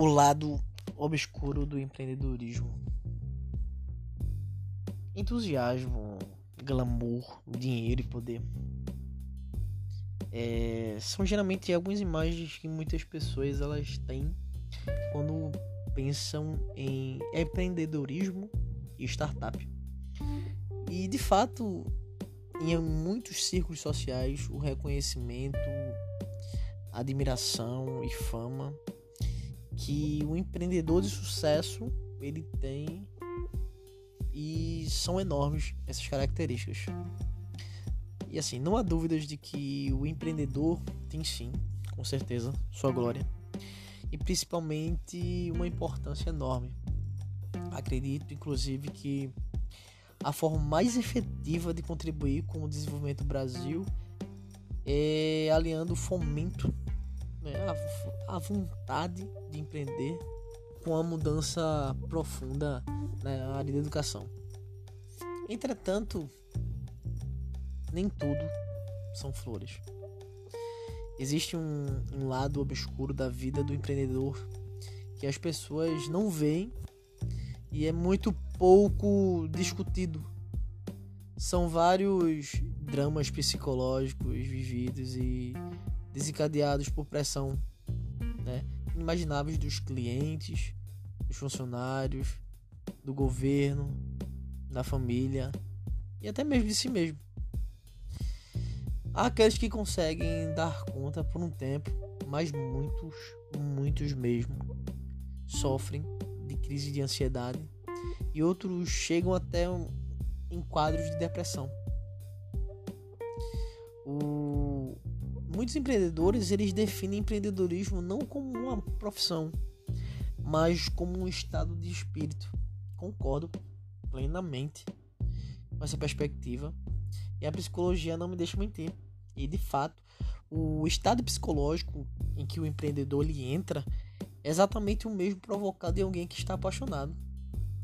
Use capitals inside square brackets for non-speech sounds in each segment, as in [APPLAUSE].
o lado obscuro do empreendedorismo. Entusiasmo, glamour, dinheiro e poder. É, são geralmente algumas imagens que muitas pessoas elas têm quando pensam em empreendedorismo e startup. E de fato, em muitos círculos sociais, o reconhecimento, admiração e fama que o empreendedor de sucesso ele tem e são enormes essas características. E assim, não há dúvidas de que o empreendedor tem sim, com certeza, sua glória e principalmente uma importância enorme. Acredito, inclusive, que a forma mais efetiva de contribuir com o desenvolvimento do Brasil é aliando o fomento, né, a, a vontade de empreender com a mudança profunda na área da educação. Entretanto, nem tudo são flores. Existe um, um lado obscuro da vida do empreendedor que as pessoas não veem e é muito pouco discutido. São vários dramas psicológicos vividos e desencadeados por pressão né, inimagináveis dos clientes, dos funcionários, do governo, da família e até mesmo de si mesmo. Há aqueles que conseguem dar conta por um tempo, mas muitos, muitos mesmo, sofrem de crise de ansiedade e outros chegam até em quadros de depressão. Muitos empreendedores eles definem empreendedorismo não como uma profissão, mas como um estado de espírito. Concordo plenamente com essa perspectiva e a psicologia não me deixa mentir. E de fato, o estado psicológico em que o empreendedor ele entra é exatamente o mesmo provocado em alguém que está apaixonado.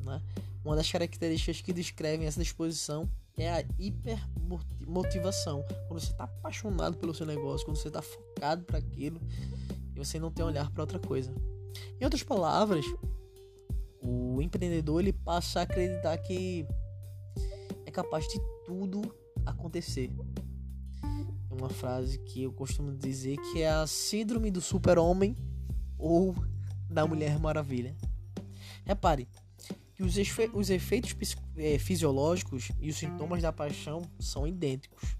Né? Uma das características que descrevem essa disposição é a hipermotivação. Quando você está apaixonado pelo seu negócio, quando você está focado para aquilo e você não tem olhar para outra coisa. Em outras palavras, o empreendedor ele passa a acreditar que é capaz de tudo acontecer. É uma frase que eu costumo dizer que é a síndrome do super-homem ou da Mulher Maravilha. Repare que os, os efeitos é, fisiológicos e os sintomas da paixão são idênticos.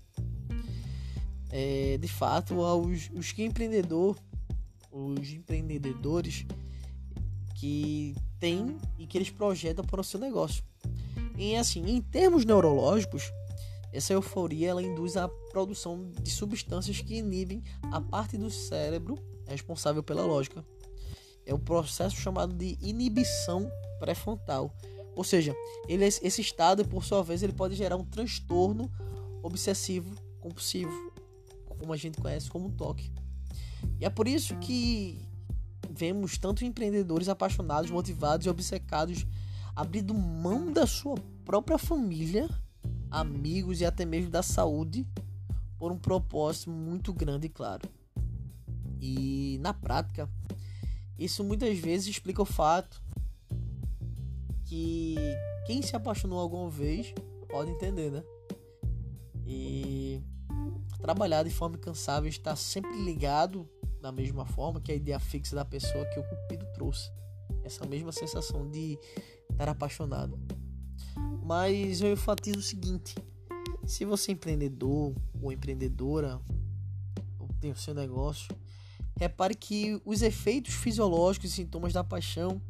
É, de fato, os, os que empreendedor, os empreendedores que têm e que eles projetam para o seu negócio. E assim, em termos neurológicos, essa euforia ela induz a produção de substâncias que inibem a parte do cérebro responsável pela lógica. É o processo chamado de inibição pré-frontal. Ou seja, ele, esse estado, por sua vez, ele pode gerar um transtorno obsessivo compulsivo, como a gente conhece como toque. E é por isso que vemos tanto empreendedores apaixonados, motivados e obcecados abrindo mão da sua própria família amigos e até mesmo da saúde por um propósito muito grande e claro. E na prática, isso muitas vezes explica o fato que quem se apaixonou alguma vez pode entender, né? E trabalhar de forma incansável está sempre ligado da mesma forma que a ideia fixa da pessoa que o Cupido trouxe. Essa mesma sensação de estar apaixonado. Mas eu enfatizo o seguinte: se você é empreendedor ou empreendedora, ou tem o seu negócio, repare que os efeitos fisiológicos e sintomas da paixão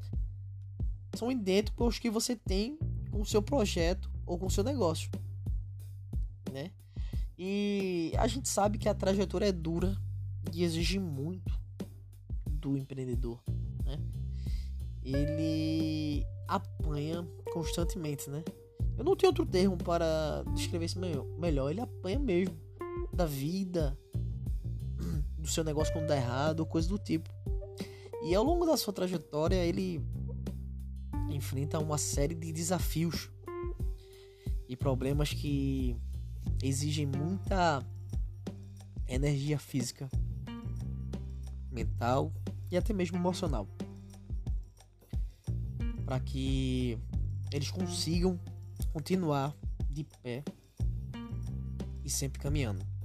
são idênticos aos que você tem com o seu projeto ou com o seu negócio, né? E a gente sabe que a trajetória é dura e exige muito do empreendedor, né? Ele apanha constantemente, né? Eu não tenho outro termo para descrever isso melhor. Ele apanha mesmo da vida, do seu negócio quando dá errado, coisa do tipo. E ao longo da sua trajetória, ele enfrenta uma série de desafios e problemas que exigem muita energia física, mental e até mesmo emocional. para que eles consigam continuar de pé e sempre caminhando.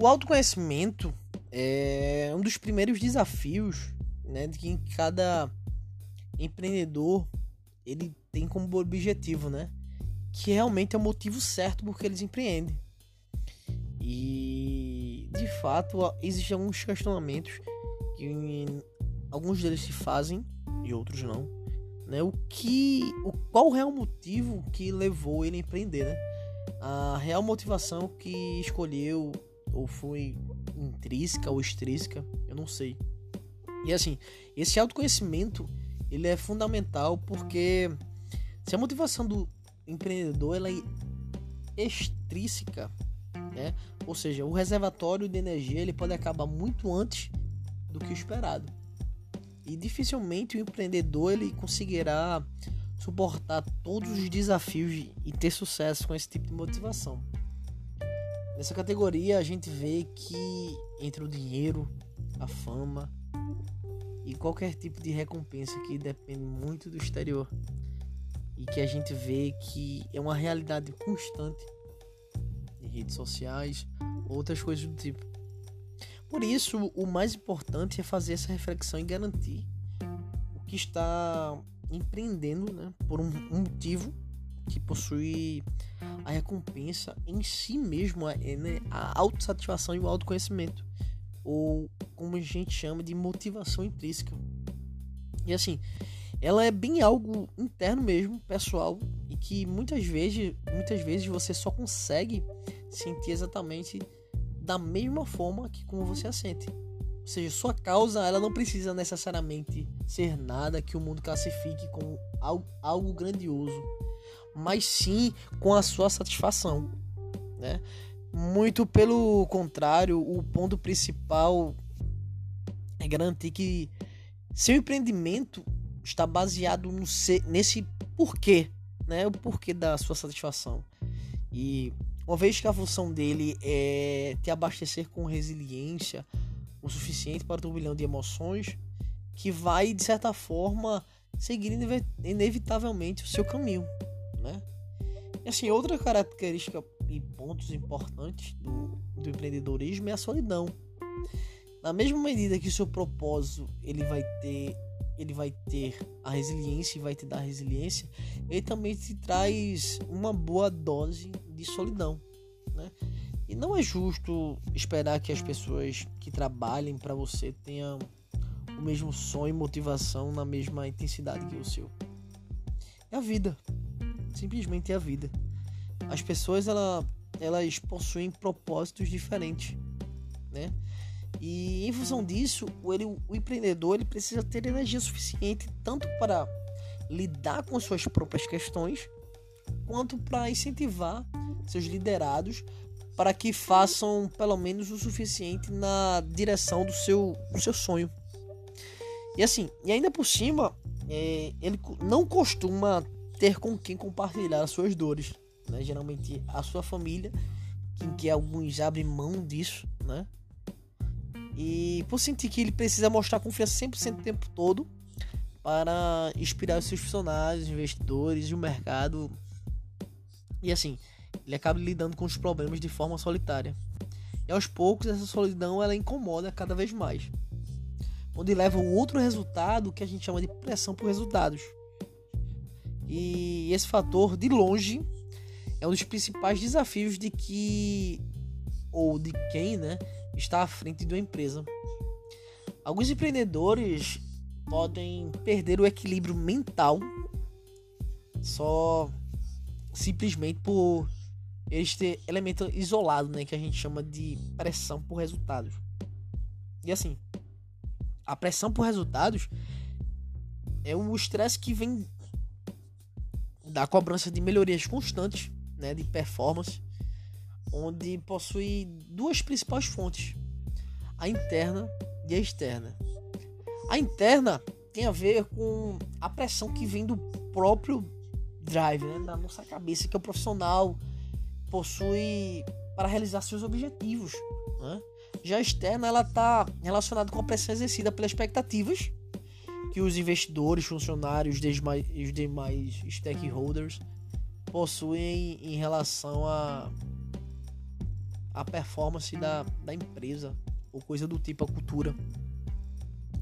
O autoconhecimento é um dos primeiros desafios né, de que cada empreendedor ele tem como objetivo, né, que realmente é o motivo certo porque eles empreendem. E de fato existem alguns questionamentos que alguns deles se fazem e outros não, né? O que, o qual o real motivo que levou ele a empreender, né? A real motivação que escolheu ou foi intrínseca ou extrínseca, eu não sei. E assim, esse autoconhecimento ele é fundamental porque se a motivação do empreendedor ela é extrínseca, né? Ou seja, o reservatório de energia ele pode acabar muito antes do que o esperado. E dificilmente o empreendedor ele conseguirá suportar todos os desafios e ter sucesso com esse tipo de motivação. Nessa categoria a gente vê que entre o dinheiro, a fama e qualquer tipo de recompensa que depende muito do exterior e que a gente vê que é uma realidade constante em redes sociais, outras coisas do tipo. Por isso, o mais importante é fazer essa reflexão e garantir o que está empreendendo né, por um motivo que possui a recompensa em si mesmo, a, é, né, a autossatisfação e o autoconhecimento, ou como a gente chama de motivação intrínseca. E assim, ela é bem algo interno mesmo, pessoal, e que muitas vezes, muitas vezes você só consegue sentir exatamente da mesma forma que como você a sente. Ou seja, sua causa ela não precisa necessariamente ser nada que o mundo classifique como algo, algo grandioso mas sim com a sua satisfação, né? Muito pelo contrário, o ponto principal é garantir que seu empreendimento está baseado no ser, nesse porquê, né? O porquê da sua satisfação. E uma vez que a função dele é te abastecer com resiliência o suficiente para o turbilhão de emoções, que vai de certa forma seguir inevitavelmente o seu caminho, né? E assim, outra característica e pontos importantes do, do empreendedorismo é a solidão. Na mesma medida que o seu propósito ele vai ter ele vai ter a resiliência e vai te dar resiliência, ele também te traz uma boa dose de solidão, né? E não é justo esperar que as pessoas que trabalhem para você tenham o mesmo sonho e motivação na mesma intensidade que o seu. É a vida simplesmente é a vida. As pessoas ela, elas possuem propósitos diferentes, né? E em função disso, o, ele, o empreendedor ele precisa ter energia suficiente tanto para lidar com suas próprias questões, quanto para incentivar seus liderados para que façam pelo menos o suficiente na direção do seu, do seu sonho. E assim, e ainda por cima, é, ele não costuma ter com quem compartilhar as suas dores, né? Geralmente a sua família, em que alguns abrem mão disso, né? E por sentir que ele precisa mostrar confiança 100% o tempo todo para inspirar os seus funcionários, investidores e o mercado. E assim, ele acaba lidando com os problemas de forma solitária. E aos poucos essa solidão ela incomoda cada vez mais. Onde leva um outro resultado que a gente chama de pressão por resultados. E esse fator, de longe, é um dos principais desafios de que ou de quem, né, está à frente de uma empresa. Alguns empreendedores podem perder o equilíbrio mental só simplesmente por eles ter elemento isolado, né, que a gente chama de pressão por resultados. E assim, a pressão por resultados é o estresse que vem da cobrança de melhorias constantes né, de performance, onde possui duas principais fontes, a interna e a externa. A interna tem a ver com a pressão que vem do próprio drive, né? Na nossa cabeça, que é o profissional possui para realizar seus objetivos. Né? Já a externa, ela está relacionada com a pressão exercida pelas expectativas que os investidores, funcionários e os demais stakeholders possuem em relação a a performance da, da empresa ou coisa do tipo a cultura.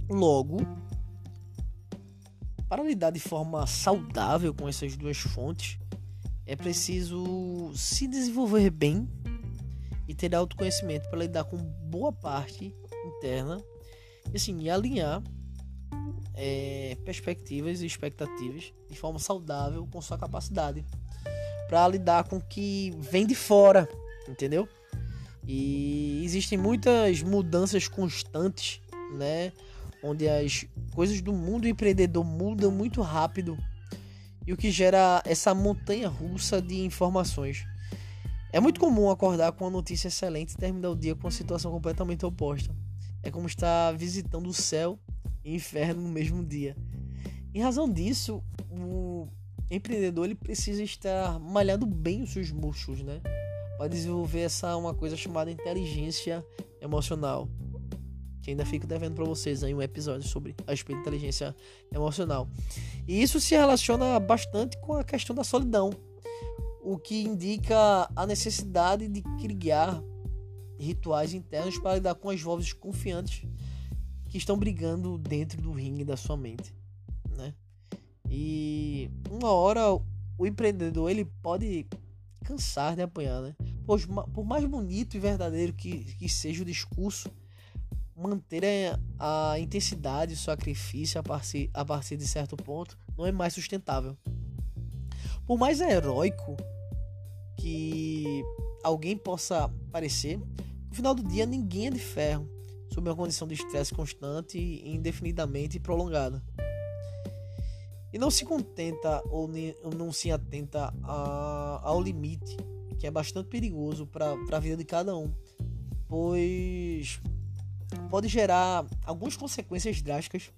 Logo, para lidar de forma saudável com essas duas fontes, é preciso se desenvolver bem e ter autoconhecimento para lidar com boa parte interna e assim alinhar é, perspectivas e expectativas de forma saudável com sua capacidade para lidar com o que vem de fora, entendeu? E existem muitas mudanças constantes, né? Onde as coisas do mundo empreendedor mudam muito rápido e o que gera essa montanha russa de informações. É muito comum acordar com uma notícia excelente e terminar o dia com uma situação completamente oposta. É como estar visitando o céu inferno no mesmo dia. Em razão disso, o empreendedor ele precisa estar malhando bem os seus músculos, né? vai desenvolver essa uma coisa chamada inteligência emocional. Que ainda fico devendo para vocês aí um episódio sobre a inteligência emocional. E isso se relaciona bastante com a questão da solidão, o que indica a necessidade de criar rituais internos para lidar com as vozes confiantes que estão brigando dentro do ringue da sua mente, né? E uma hora o empreendedor ele pode cansar de apanhar, né? Por, por mais bonito e verdadeiro que, que seja o discurso, manter a, a intensidade, o sacrifício a partir, a partir de certo ponto não é mais sustentável. Por mais heróico que alguém possa parecer, no final do dia ninguém é de ferro sob uma condição de estresse constante e indefinidamente prolongada. E não se contenta ou, não se atenta a, ao limite, que é bastante perigoso para a vida de cada um, pois pode gerar algumas consequências drásticas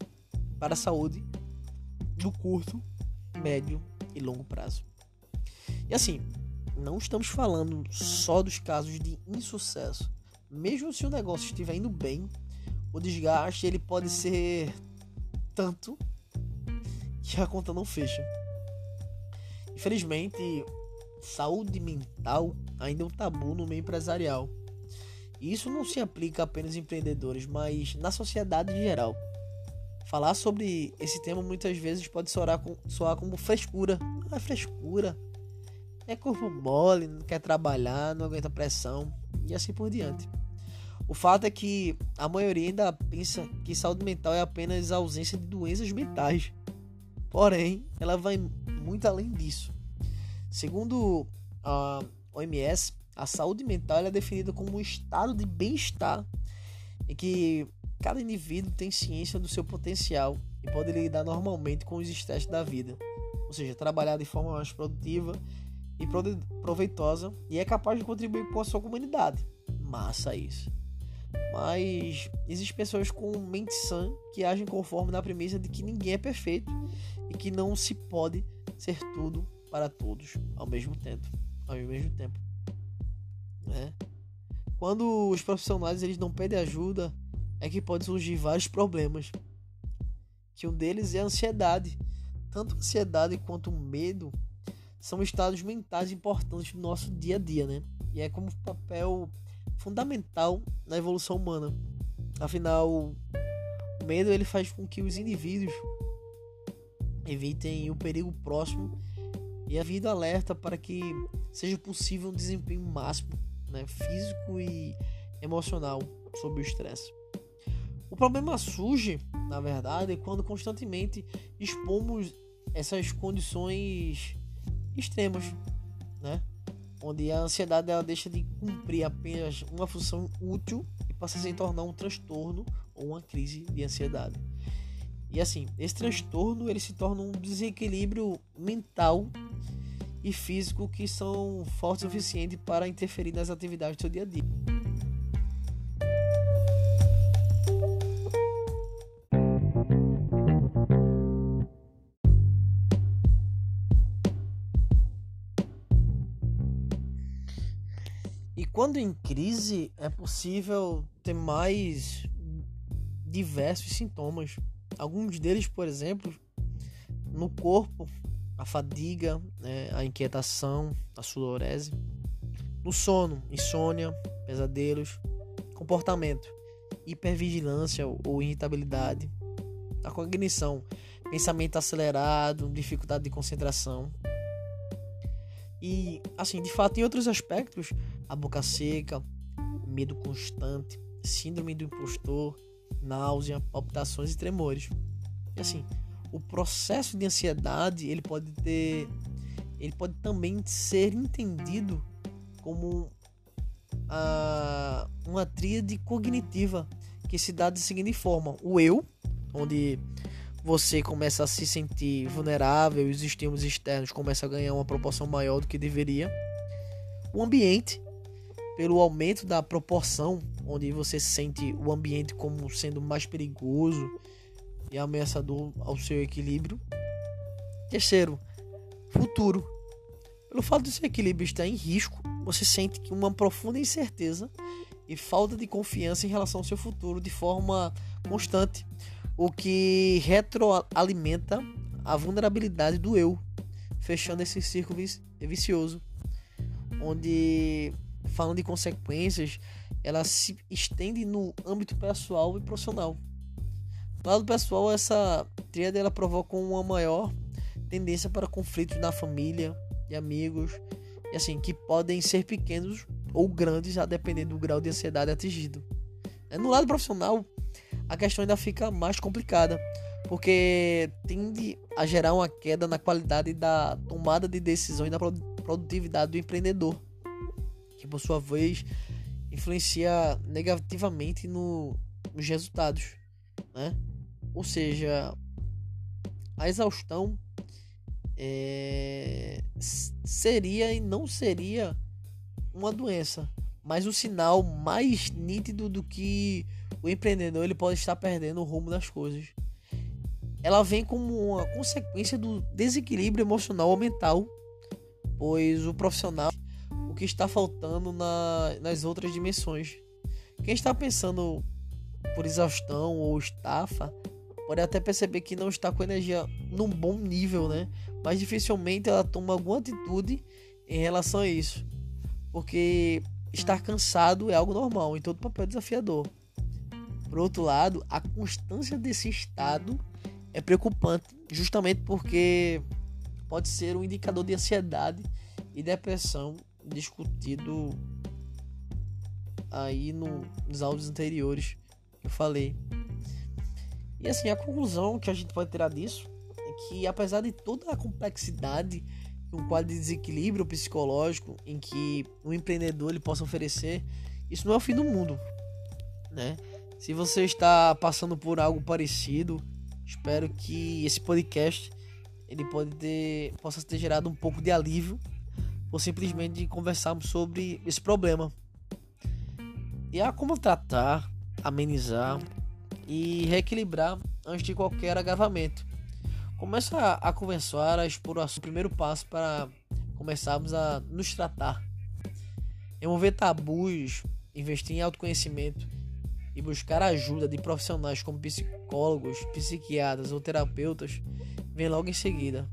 para a saúde no curto, médio e longo prazo. E assim, não estamos falando só dos casos de insucesso. Mesmo se o negócio estiver indo bem, o desgaste ele pode ser tanto que a conta não fecha. Infelizmente, saúde mental ainda é um tabu no meio empresarial. E isso não se aplica apenas em empreendedores, mas na sociedade em geral. Falar sobre esse tema muitas vezes pode soar, soar como frescura. Ah, é frescura. É corpo mole, não quer trabalhar, não aguenta pressão e assim por diante. O fato é que a maioria ainda pensa que saúde mental é apenas a ausência de doenças mentais. Porém, ela vai muito além disso. Segundo a OMS, a saúde mental é definida como um estado de bem-estar em que cada indivíduo tem ciência do seu potencial e pode lidar normalmente com os estresses da vida, ou seja, trabalhar de forma mais produtiva e proveitosa e é capaz de contribuir com a sua comunidade. Massa isso. Mas existem pessoas com mente sã que agem conforme na premissa de que ninguém é perfeito e que não se pode ser tudo para todos ao mesmo tempo. Ao mesmo tempo. Né? Quando os profissionais eles não pedem ajuda, é que pode surgir vários problemas. Que um deles é a ansiedade. Tanto a ansiedade quanto o medo são estados mentais importantes do nosso dia a dia, né? E é como papel fundamental na evolução humana. Afinal, o medo ele faz com que os indivíduos evitem o perigo próximo e a vida alerta para que seja possível um desempenho máximo, né, físico e emocional sob o estresse. O problema surge, na verdade, quando constantemente expomos essas condições extremas, né? Onde a ansiedade ela deixa de cumprir apenas uma função útil e passa a se tornar um transtorno ou uma crise de ansiedade. E assim, esse transtorno ele se torna um desequilíbrio mental e físico que são fortes o suficiente para interferir nas atividades do seu dia a dia. Quando em crise é possível ter mais diversos sintomas. Alguns deles, por exemplo, no corpo, a fadiga, né, a inquietação, a sudorese. No sono, insônia, pesadelos, comportamento, hipervigilância ou irritabilidade. A cognição, pensamento acelerado, dificuldade de concentração. E, assim, de fato, em outros aspectos, a boca seca, medo constante, síndrome do impostor, náusea, palpitações e tremores. E assim, o processo de ansiedade, ele pode ter ele pode também ser entendido como a, uma tríade cognitiva que se dá da seguinte forma: o eu, onde você começa a se sentir vulnerável e os estímulos externos começam a ganhar uma proporção maior do que deveria. O ambiente, pelo aumento da proporção, onde você sente o ambiente como sendo mais perigoso e ameaçador ao seu equilíbrio. Terceiro, futuro. Pelo fato de seu equilíbrio estar em risco, você sente uma profunda incerteza e falta de confiança em relação ao seu futuro de forma constante, o que retroalimenta a vulnerabilidade do eu, fechando esse círculo vicioso, onde falando de consequências, ela se estende no âmbito pessoal e profissional. No lado pessoal, essa tríade ela provoca uma maior tendência para conflitos na família e amigos, e assim, que podem ser pequenos ou grandes a depender do grau de ansiedade atingido. No lado profissional, a questão ainda fica mais complicada, porque tende a gerar uma queda na qualidade da tomada de decisão e na produtividade do empreendedor, que por sua vez influencia negativamente no, nos resultados, né? Ou seja, a exaustão é, seria e não seria uma doença, mas o sinal mais nítido do que o empreendedor ele pode estar perdendo o rumo das coisas. Ela vem como uma consequência do desequilíbrio emocional ou mental, pois o profissional que está faltando na, nas outras dimensões. Quem está pensando por exaustão ou estafa pode até perceber que não está com energia num bom nível, né? Mas dificilmente ela toma alguma atitude em relação a isso. Porque estar cansado é algo normal em todo papel desafiador. Por outro lado, a constância desse estado é preocupante, justamente porque pode ser um indicador de ansiedade e depressão discutido aí no, nos áudios anteriores que eu falei. E assim, a conclusão que a gente pode tirar disso é que, apesar de toda a complexidade e um quadro de desequilíbrio psicológico em que o empreendedor ele possa oferecer, isso não é o fim do mundo, né? Se você está passando por algo parecido, espero que esse podcast ele pode ter, possa ter gerado um pouco de alívio ou simplesmente conversarmos sobre esse problema. E há como tratar, amenizar e reequilibrar antes de qualquer agravamento. Começa a conversar a expor o primeiro passo para começarmos a nos tratar. Remover tabus, investir em autoconhecimento e buscar a ajuda de profissionais como psicólogos, psiquiatras ou terapeutas vem logo em seguida.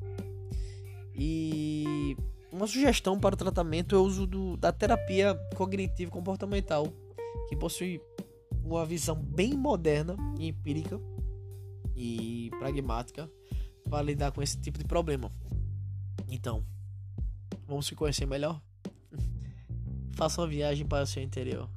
E uma sugestão para o tratamento é o uso do, da terapia cognitivo comportamental, que possui uma visão bem moderna e empírica e pragmática para lidar com esse tipo de problema. Então, vamos se conhecer melhor? [LAUGHS] Faça uma viagem para o seu interior.